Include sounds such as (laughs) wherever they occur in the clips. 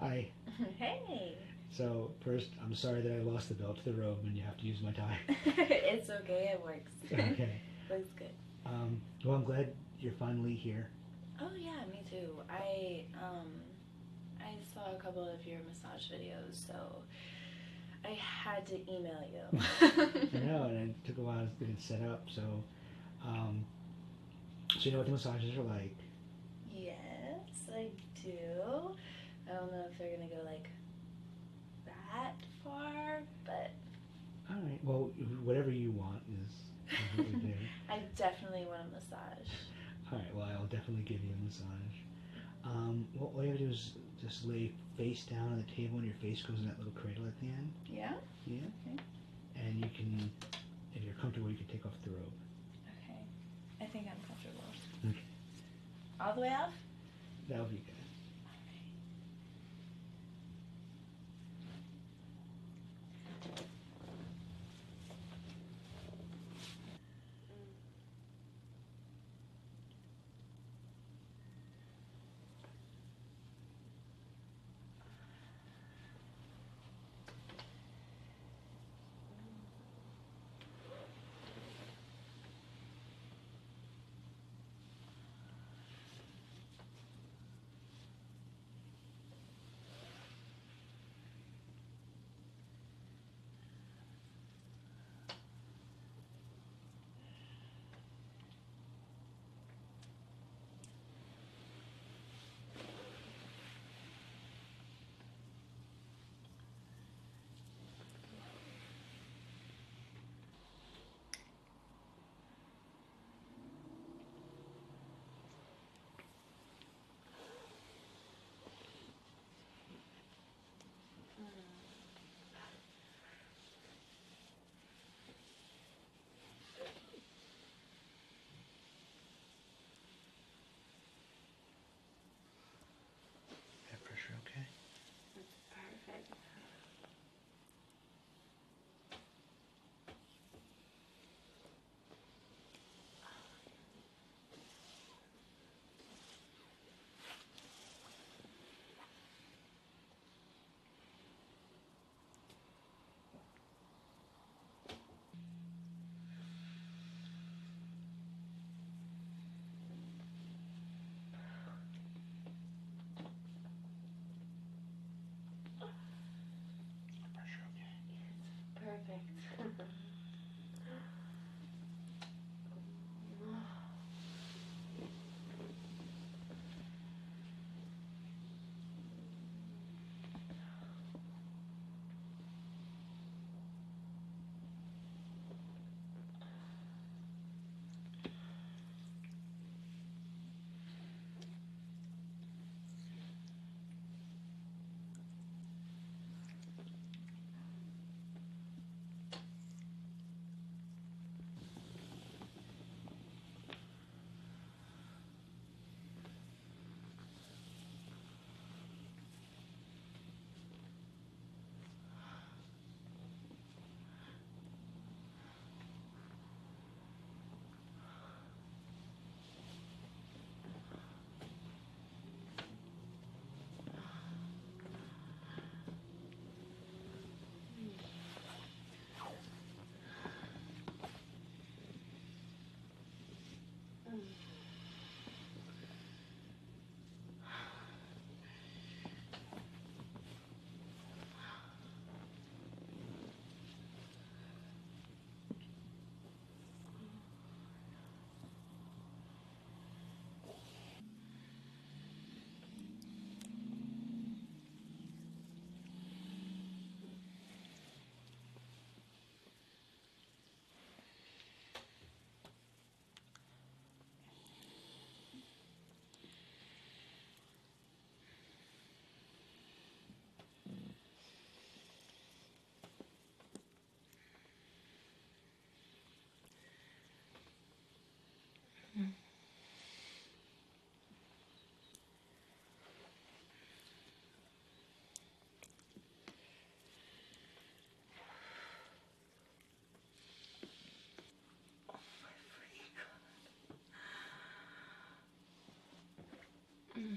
Hi. (laughs) hey. So first, I'm sorry that I lost the belt to the robe and you have to use my tie. (laughs) it's okay, it works. (laughs) okay. Looks good. Um, well, I'm glad you're finally here. Oh yeah, me too. I um I saw a couple of your massage videos, so I had to email you. I know, and it took a while to get it set up. So, um, so you know what the massages are like. yes, I do. I don't know if they're gonna go like that far, but All right. Well, whatever you want is, is what we do. I definitely want a massage. All right. Well, I'll definitely give you a massage. Um, well, all you have to do is just lay face down on the table, and your face goes in that little cradle at the end. Yeah? Yeah. Okay. And you can, if you're comfortable, you can take off the robe. Okay. I think I'm comfortable. Okay. All the way off? That'll be good. Mm.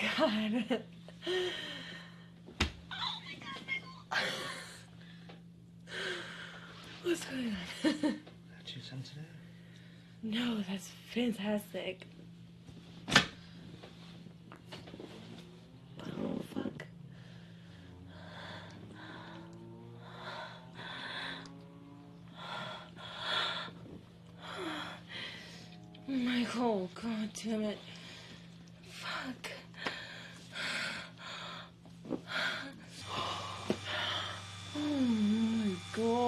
god. oh my god, What's going on? that you sensitive? No, that's fantastic. Oh, fuck. Michael, god damn it. Fuck. 고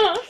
enough. (laughs) (laughs)